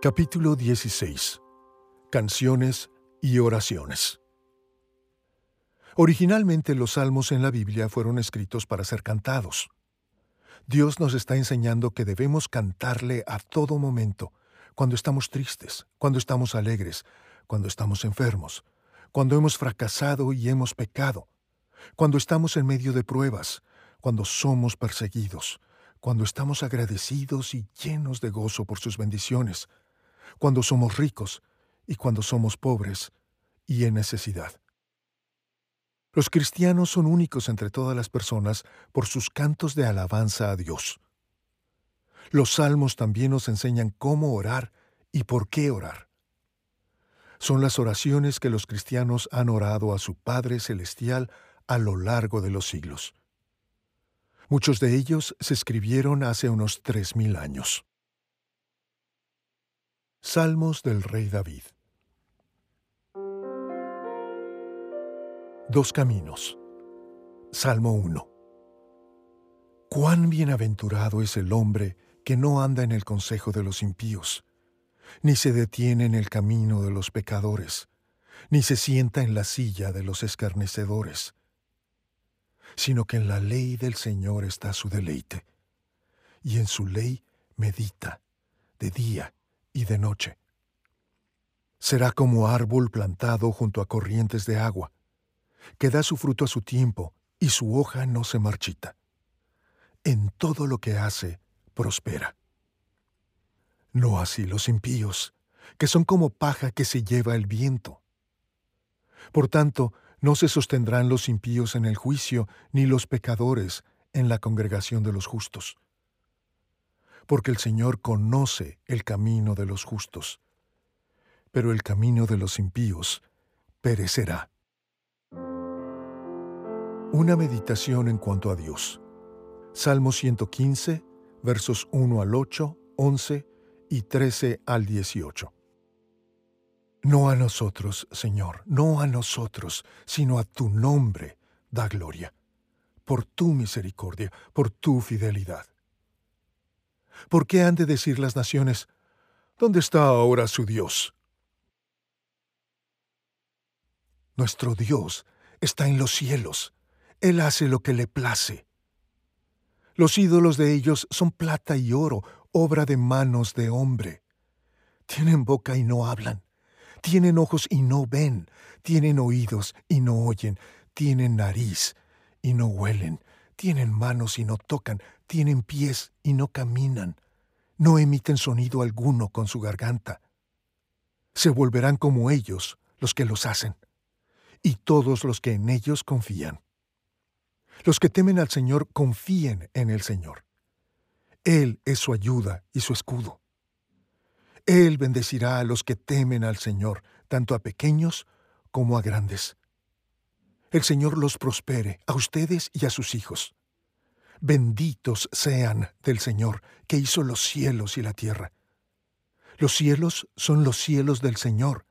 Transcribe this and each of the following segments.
Capítulo 16. Canciones y oraciones. Originalmente los salmos en la Biblia fueron escritos para ser cantados. Dios nos está enseñando que debemos cantarle a todo momento, cuando estamos tristes, cuando estamos alegres, cuando estamos enfermos, cuando hemos fracasado y hemos pecado, cuando estamos en medio de pruebas, cuando somos perseguidos, cuando estamos agradecidos y llenos de gozo por sus bendiciones, cuando somos ricos y cuando somos pobres y en necesidad. Los cristianos son únicos entre todas las personas por sus cantos de alabanza a Dios. Los salmos también nos enseñan cómo orar y por qué orar. Son las oraciones que los cristianos han orado a su Padre Celestial a lo largo de los siglos. Muchos de ellos se escribieron hace unos tres mil años. Salmos del Rey David Dos caminos. Salmo 1 Cuán bienaventurado es el hombre que no anda en el consejo de los impíos, ni se detiene en el camino de los pecadores, ni se sienta en la silla de los escarnecedores, sino que en la ley del Señor está su deleite, y en su ley medita de día y de noche. Será como árbol plantado junto a corrientes de agua, que da su fruto a su tiempo y su hoja no se marchita. En todo lo que hace, prospera. No así los impíos, que son como paja que se lleva el viento. Por tanto, no se sostendrán los impíos en el juicio, ni los pecadores en la congregación de los justos porque el Señor conoce el camino de los justos, pero el camino de los impíos perecerá. Una meditación en cuanto a Dios. Salmo 115, versos 1 al 8, 11 y 13 al 18. No a nosotros, Señor, no a nosotros, sino a tu nombre da gloria, por tu misericordia, por tu fidelidad ¿Por qué han de decir las naciones, ¿dónde está ahora su Dios? Nuestro Dios está en los cielos. Él hace lo que le place. Los ídolos de ellos son plata y oro, obra de manos de hombre. Tienen boca y no hablan. Tienen ojos y no ven. Tienen oídos y no oyen. Tienen nariz y no huelen tienen manos y no tocan, tienen pies y no caminan, no emiten sonido alguno con su garganta. Se volverán como ellos los que los hacen, y todos los que en ellos confían. Los que temen al Señor confíen en el Señor. Él es su ayuda y su escudo. Él bendecirá a los que temen al Señor, tanto a pequeños como a grandes. El Señor los prospere a ustedes y a sus hijos. Benditos sean del Señor, que hizo los cielos y la tierra. Los cielos son los cielos del Señor,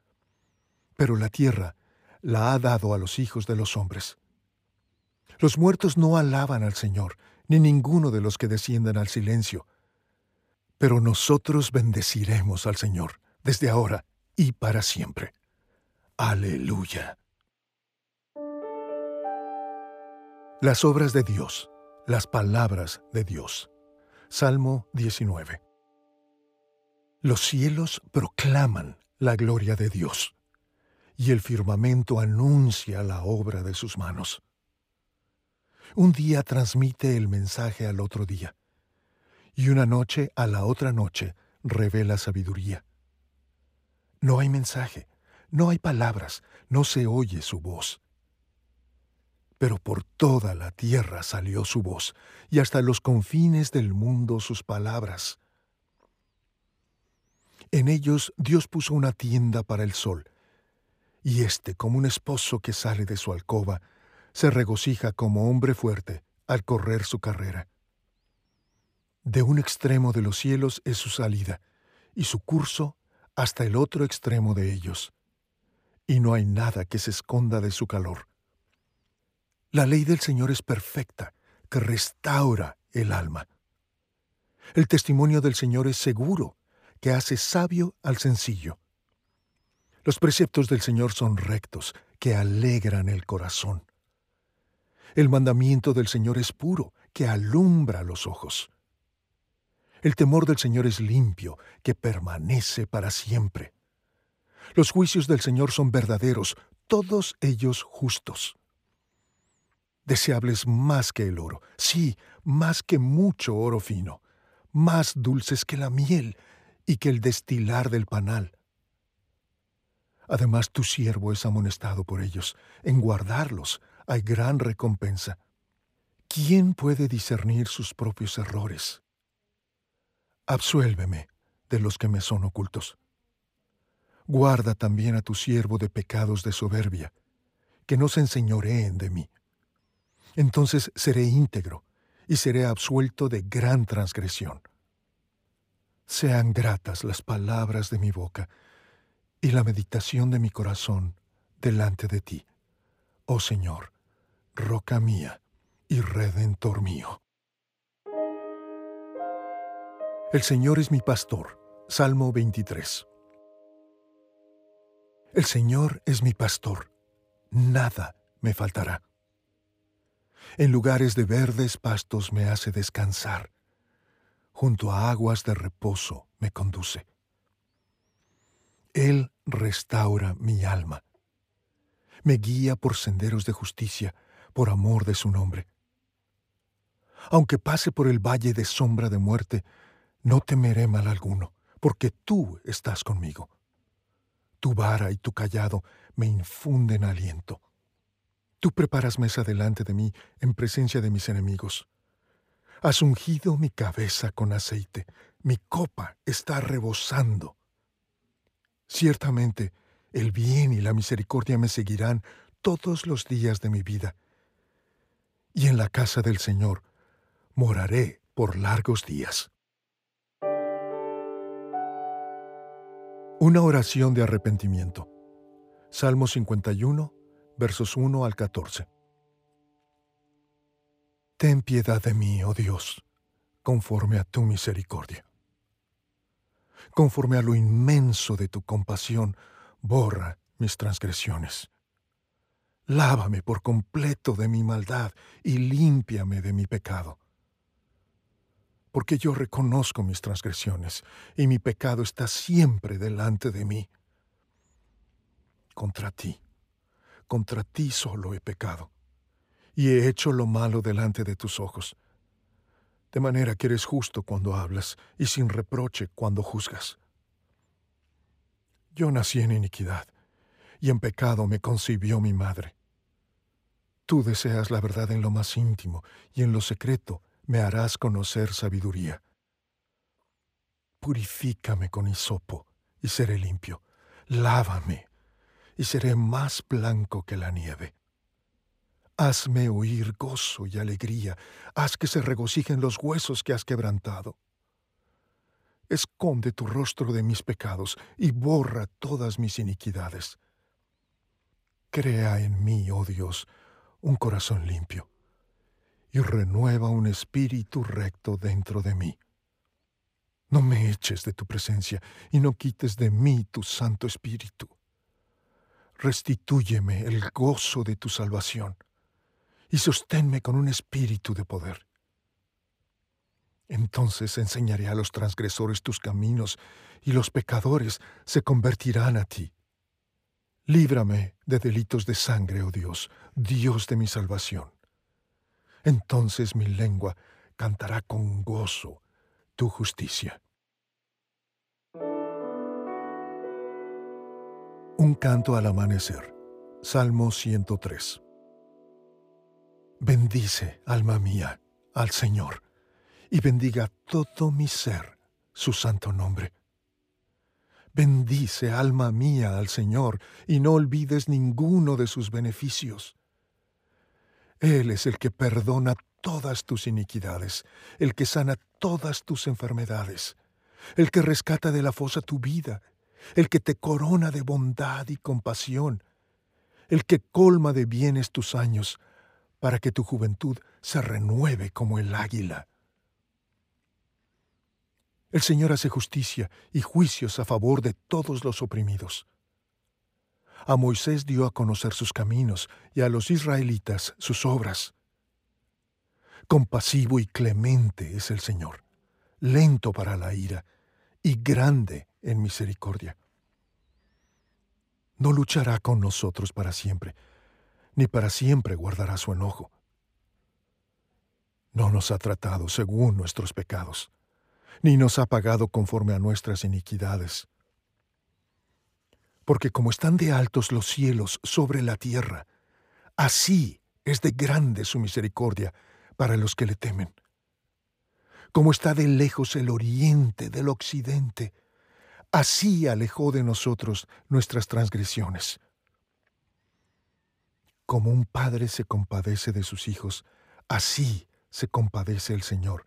pero la tierra la ha dado a los hijos de los hombres. Los muertos no alaban al Señor, ni ninguno de los que desciendan al silencio. Pero nosotros bendeciremos al Señor desde ahora y para siempre. Aleluya. Las obras de Dios, las palabras de Dios. Salmo 19. Los cielos proclaman la gloria de Dios, y el firmamento anuncia la obra de sus manos. Un día transmite el mensaje al otro día, y una noche a la otra noche revela sabiduría. No hay mensaje, no hay palabras, no se oye su voz pero por toda la tierra salió su voz, y hasta los confines del mundo sus palabras. En ellos Dios puso una tienda para el sol, y éste, como un esposo que sale de su alcoba, se regocija como hombre fuerte al correr su carrera. De un extremo de los cielos es su salida, y su curso hasta el otro extremo de ellos, y no hay nada que se esconda de su calor. La ley del Señor es perfecta, que restaura el alma. El testimonio del Señor es seguro, que hace sabio al sencillo. Los preceptos del Señor son rectos, que alegran el corazón. El mandamiento del Señor es puro, que alumbra los ojos. El temor del Señor es limpio, que permanece para siempre. Los juicios del Señor son verdaderos, todos ellos justos. Deseables más que el oro, sí, más que mucho oro fino, más dulces que la miel y que el destilar del panal. Además, tu siervo es amonestado por ellos. En guardarlos hay gran recompensa. ¿Quién puede discernir sus propios errores? Absuélveme de los que me son ocultos. Guarda también a tu siervo de pecados de soberbia, que no se enseñoreen de mí. Entonces seré íntegro y seré absuelto de gran transgresión. Sean gratas las palabras de mi boca y la meditación de mi corazón delante de ti, oh Señor, roca mía y redentor mío. El Señor es mi pastor. Salmo 23. El Señor es mi pastor. Nada me faltará. En lugares de verdes pastos me hace descansar. Junto a aguas de reposo me conduce. Él restaura mi alma. Me guía por senderos de justicia, por amor de su nombre. Aunque pase por el valle de sombra de muerte, no temeré mal alguno, porque tú estás conmigo. Tu vara y tu callado me infunden aliento. Tú preparas mesa delante de mí en presencia de mis enemigos. Has ungido mi cabeza con aceite, mi copa está rebosando. Ciertamente, el bien y la misericordia me seguirán todos los días de mi vida, y en la casa del Señor moraré por largos días. Una oración de arrepentimiento. Salmo 51, versos 1 al 14. Ten piedad de mí, oh Dios, conforme a tu misericordia. Conforme a lo inmenso de tu compasión, borra mis transgresiones. Lávame por completo de mi maldad y límpiame de mi pecado porque yo reconozco mis transgresiones y mi pecado está siempre delante de mí. Contra ti, contra ti solo he pecado, y he hecho lo malo delante de tus ojos, de manera que eres justo cuando hablas y sin reproche cuando juzgas. Yo nací en iniquidad, y en pecado me concibió mi madre. Tú deseas la verdad en lo más íntimo, y en lo secreto me harás conocer sabiduría. Purifícame con hisopo y seré limpio. Lávame y seré más blanco que la nieve. Hazme oír gozo y alegría, haz que se regocijen los huesos que has quebrantado. Esconde tu rostro de mis pecados y borra todas mis iniquidades. Crea en mí, oh Dios, un corazón limpio y renueva un espíritu recto dentro de mí. No me eches de tu presencia y no quites de mí tu Santo Espíritu. Restitúyeme el gozo de tu salvación y sosténme con un espíritu de poder. Entonces enseñaré a los transgresores tus caminos y los pecadores se convertirán a ti. Líbrame de delitos de sangre, oh Dios, Dios de mi salvación entonces mi lengua cantará con gozo tu justicia. Un canto al amanecer. Salmo 103. Bendice, alma mía, al Señor, y bendiga todo mi ser su santo nombre. Bendice, alma mía, al Señor, y no olvides ninguno de sus beneficios él es el que perdona todas tus iniquidades, el que sana todas tus enfermedades, el que rescata de la fosa tu vida, el que te corona de bondad y compasión, el que colma de bienes tus años, para que tu juventud se renueve como el águila. El Señor hace justicia y juicios a favor de todos los oprimidos. A Moisés dio a conocer sus caminos y a los israelitas sus obras. Compasivo y clemente es el Señor, lento para la ira y grande en misericordia. No luchará con nosotros para siempre, ni para siempre guardará su enojo. No nos ha tratado según nuestros pecados, ni nos ha pagado conforme a nuestras iniquidades. Porque como están de altos los cielos sobre la tierra, así es de grande su misericordia para los que le temen. Como está de lejos el oriente del occidente, así alejó de nosotros nuestras transgresiones. Como un padre se compadece de sus hijos, así se compadece el Señor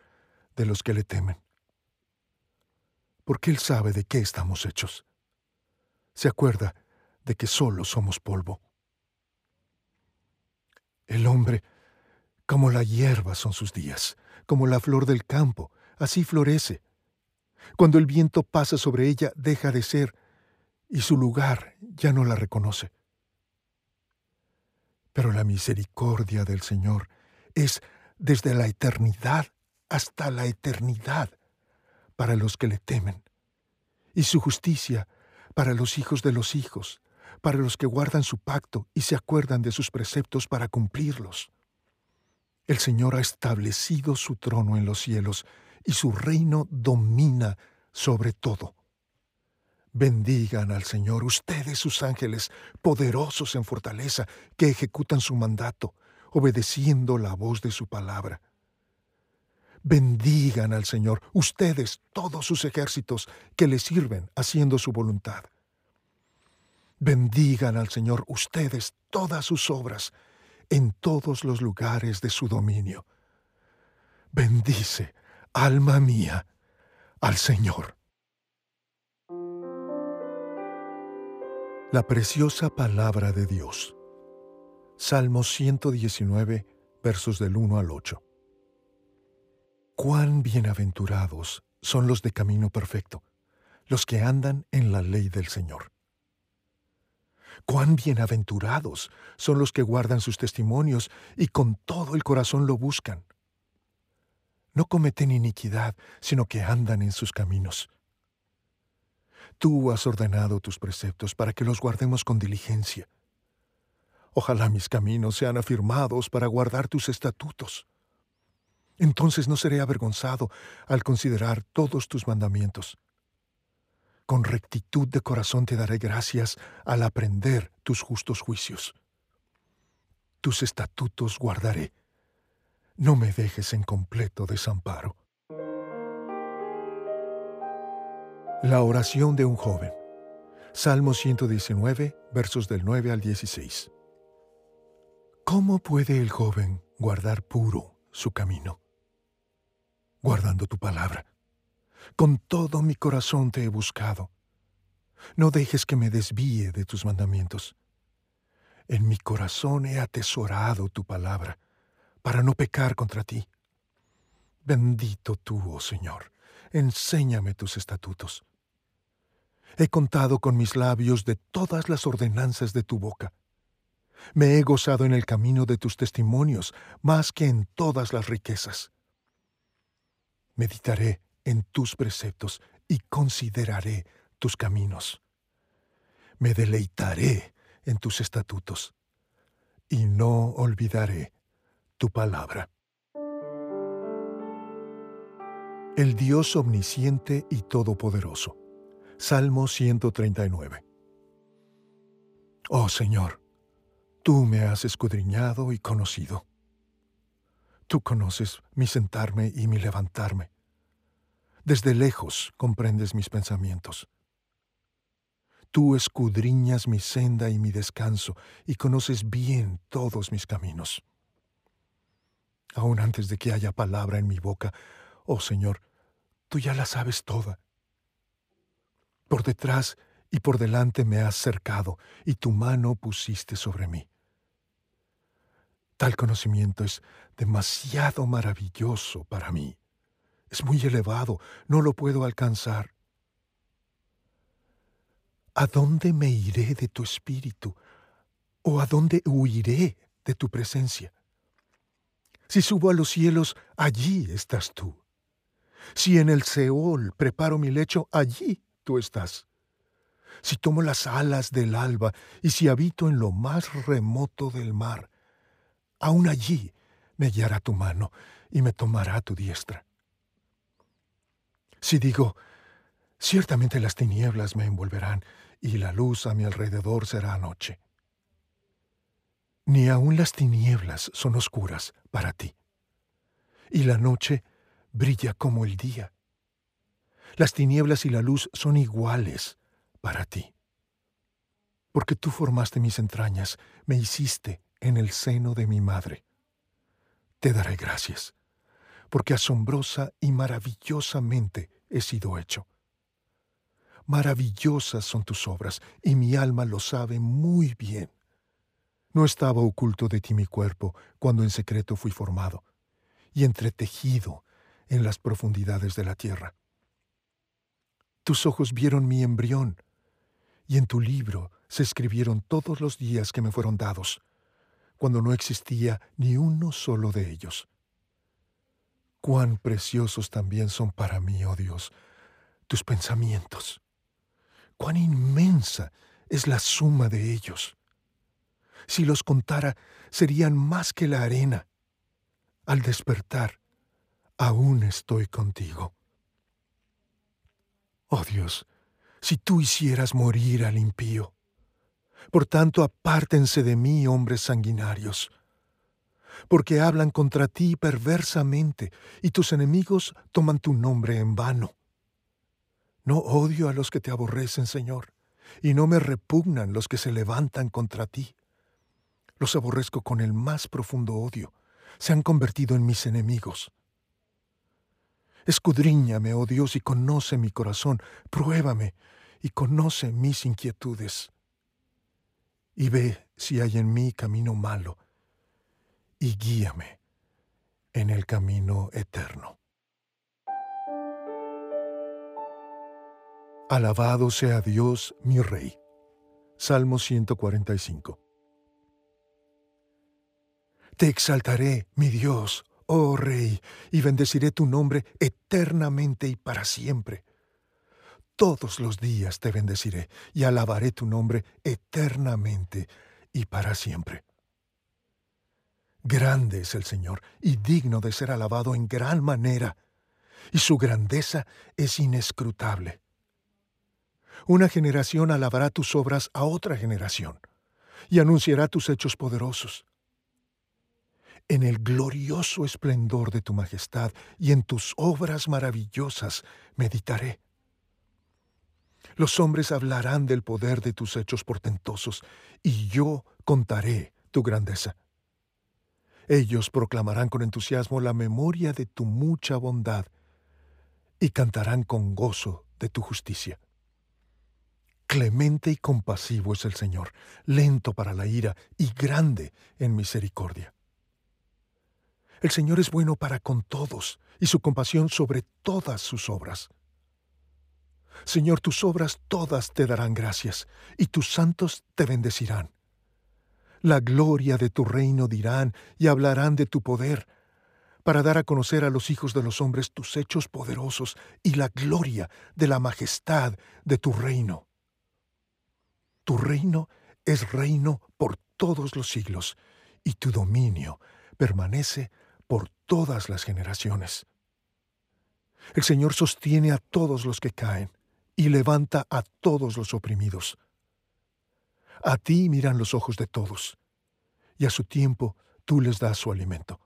de los que le temen. Porque Él sabe de qué estamos hechos. Se acuerda de que solo somos polvo. El hombre como la hierba son sus días, como la flor del campo, así florece. Cuando el viento pasa sobre ella, deja de ser, y su lugar ya no la reconoce. Pero la misericordia del Señor es desde la eternidad hasta la eternidad para los que le temen, y su justicia para los hijos de los hijos, para los que guardan su pacto y se acuerdan de sus preceptos para cumplirlos. El Señor ha establecido su trono en los cielos y su reino domina sobre todo. Bendigan al Señor ustedes sus ángeles, poderosos en fortaleza, que ejecutan su mandato, obedeciendo la voz de su palabra. Bendigan al Señor ustedes todos sus ejércitos que le sirven haciendo su voluntad. Bendigan al Señor ustedes todas sus obras, en todos los lugares de su dominio. Bendice, alma mía, al Señor. La preciosa palabra de Dios. Salmo 119, versos del 1 al 8. Cuán bienaventurados son los de camino perfecto, los que andan en la ley del Señor. Cuán bienaventurados son los que guardan sus testimonios y con todo el corazón lo buscan. No cometen iniquidad, sino que andan en sus caminos. Tú has ordenado tus preceptos para que los guardemos con diligencia. Ojalá mis caminos sean afirmados para guardar tus estatutos. Entonces no seré avergonzado al considerar todos tus mandamientos. Con rectitud de corazón te daré gracias al aprender tus justos juicios. Tus estatutos guardaré. No me dejes en completo desamparo. La oración de un joven. Salmo 119, versos del 9 al 16. ¿Cómo puede el joven guardar puro su camino? Guardando tu palabra con todo mi corazón te he buscado. No dejes que me desvíe de tus mandamientos. En mi corazón he atesorado tu palabra, para no pecar contra ti. Bendito tú, oh Señor, enséñame tus estatutos. He contado con mis labios de todas las ordenanzas de tu boca. Me he gozado en el camino de tus testimonios más que en todas las riquezas. Meditaré en tus preceptos y consideraré tus caminos. Me deleitaré en tus estatutos y no olvidaré tu palabra. El Dios omnisciente y todopoderoso. Salmo 139. Oh Señor, tú me has escudriñado y conocido. Tú conoces mi sentarme y mi levantarme desde lejos comprendes mis pensamientos. Tú escudriñas mi senda y mi descanso y conoces bien todos mis caminos. Aún antes de que haya palabra en mi boca, oh Señor, tú ya la sabes toda. Por detrás y por delante me has cercado y tu mano pusiste sobre mí. Tal conocimiento es demasiado maravilloso para mí Es muy elevado, no lo puedo alcanzar. ¿A dónde me iré de tu espíritu? ¿O a dónde huiré de tu presencia? Si subo a los cielos, allí estás tú. Si en el Seol preparo mi lecho, allí tú estás. Si tomo las alas del alba y si habito en lo más remoto del mar, aún allí me guiará tu mano y me tomará tu diestra. Si digo, ciertamente las tinieblas me envolverán y la luz a mi alrededor será noche. Ni aun las tinieblas son oscuras para ti, y la noche brilla como el día. Las tinieblas y la luz son iguales para ti. Porque tú formaste mis entrañas, me hiciste en el seno de mi madre. Te daré gracias, porque asombrosa y maravillosamente he sido hecho. Maravillosas son tus obras, y mi alma lo sabe muy bien. No estaba oculto de ti mi cuerpo cuando en secreto fui formado, y entretejido en las profundidades de la tierra. Tus ojos vieron mi embrión, y en tu libro se escribieron todos los días que me fueron dados, cuando no existía ni uno solo de ellos. Cuán preciosos también son para mí, oh Dios, tus pensamientos. Cuán inmensa es la suma de ellos. Si los contara, serían más que la arena. Al despertar, aún estoy contigo. Oh Dios, si tú hicieras morir al impío. Por tanto, apártense de mí, hombres sanguinarios, porque hablan contra ti perversamente, y tus enemigos toman tu nombre en vano. No odio a los que te aborrecen, Señor, y no me repugnan los que se levantan contra ti. Los aborrezco con el más profundo odio, se han convertido en mis enemigos. Escudriñame, oh Dios, y conoce mi corazón, pruébame y conoce mis inquietudes. Y ve si hay en mí camino malo, y guíame en el camino eterno. Alabado sea Dios, mi Rey. Salmo 145. Te exaltaré, mi Dios, oh Rey, y bendeciré tu nombre eternamente y para siempre. Todos los días te bendeciré y alabaré tu nombre eternamente y para siempre. Grande es el Señor y digno de ser alabado en gran manera, y su grandeza es inescrutable. Una generación alabará tus obras a otra generación, y anunciará tus hechos poderosos en el glorioso esplendor de tu majestad y en tus obras maravillosas meditaré. Los hombres hablarán del poder de tus hechos portentosos, y yo contaré tu grandeza. Ellos proclamarán con entusiasmo la memoria de tu mucha bondad, y cantarán con gozo de tu justicia. Clemente y compasivo es el Señor, lento para la ira y grande en misericordia. El Señor es bueno para con todos, y su compasión sobre todas sus obras. Señor, tus obras todas te darán gracias, y tus santos te bendecirán. La gloria de tu reino dirán y hablarán de tu poder, para dar a conocer a los hijos de los hombres tus hechos poderosos y la gloria de la majestad de tu reino. Tu reino es reino por todos los siglos, y tu dominio permanece por todas las generaciones. El Señor sostiene a todos los que caen y levanta a todos los oprimidos. A ti miran los ojos de todos, y a su tiempo tú les das su alimento.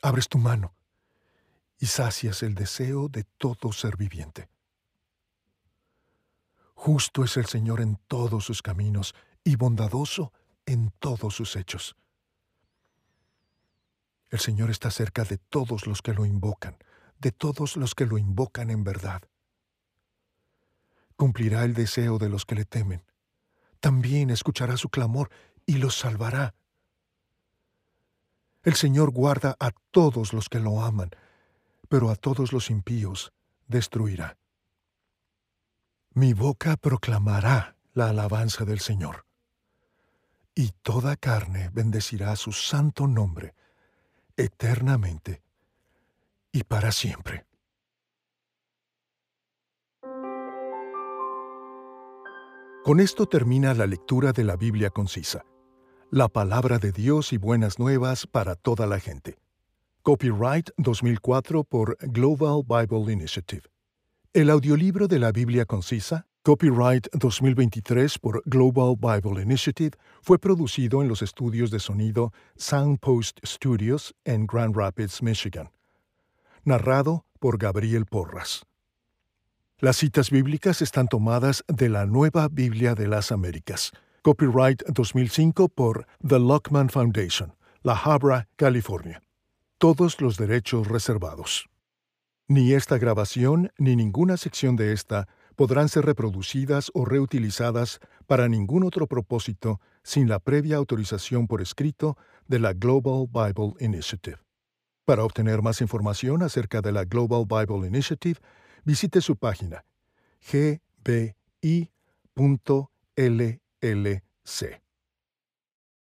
Abres tu mano y sacias el deseo de todo ser viviente. Justo es el Señor en todos sus caminos y bondadoso en todos sus hechos. El Señor está cerca de todos los que lo invocan, de todos los que lo invocan en verdad. Cumplirá el deseo de los que le temen. También escuchará su clamor y los salvará. El Señor guarda a todos los que lo aman, pero a todos los impíos destruirá. Mi boca proclamará la alabanza del Señor, y toda carne bendecirá su santo nombre eternamente y para siempre. Con esto termina la lectura de la Biblia concisa, la palabra de Dios y buenas nuevas para toda la gente. Copyright 2004 por Global Bible Initiative. El audiolibro de la Biblia concisa, copyright 2023 por Global Bible Initiative, fue producido en los estudios de sonido Soundpost Studios en Grand Rapids, Michigan. Narrado por Gabriel Porras. Las citas bíblicas están tomadas de la Nueva Biblia de las Américas. Copyright 2005 por The Lockman Foundation, La Habra, California. Todos los derechos reservados. Ni esta grabación ni ninguna sección de esta podrán ser reproducidas o reutilizadas para ningún otro propósito sin la previa autorización por escrito de la Global Bible Initiative. Para obtener más información acerca de la Global Bible Initiative, visite su página gbi.llc.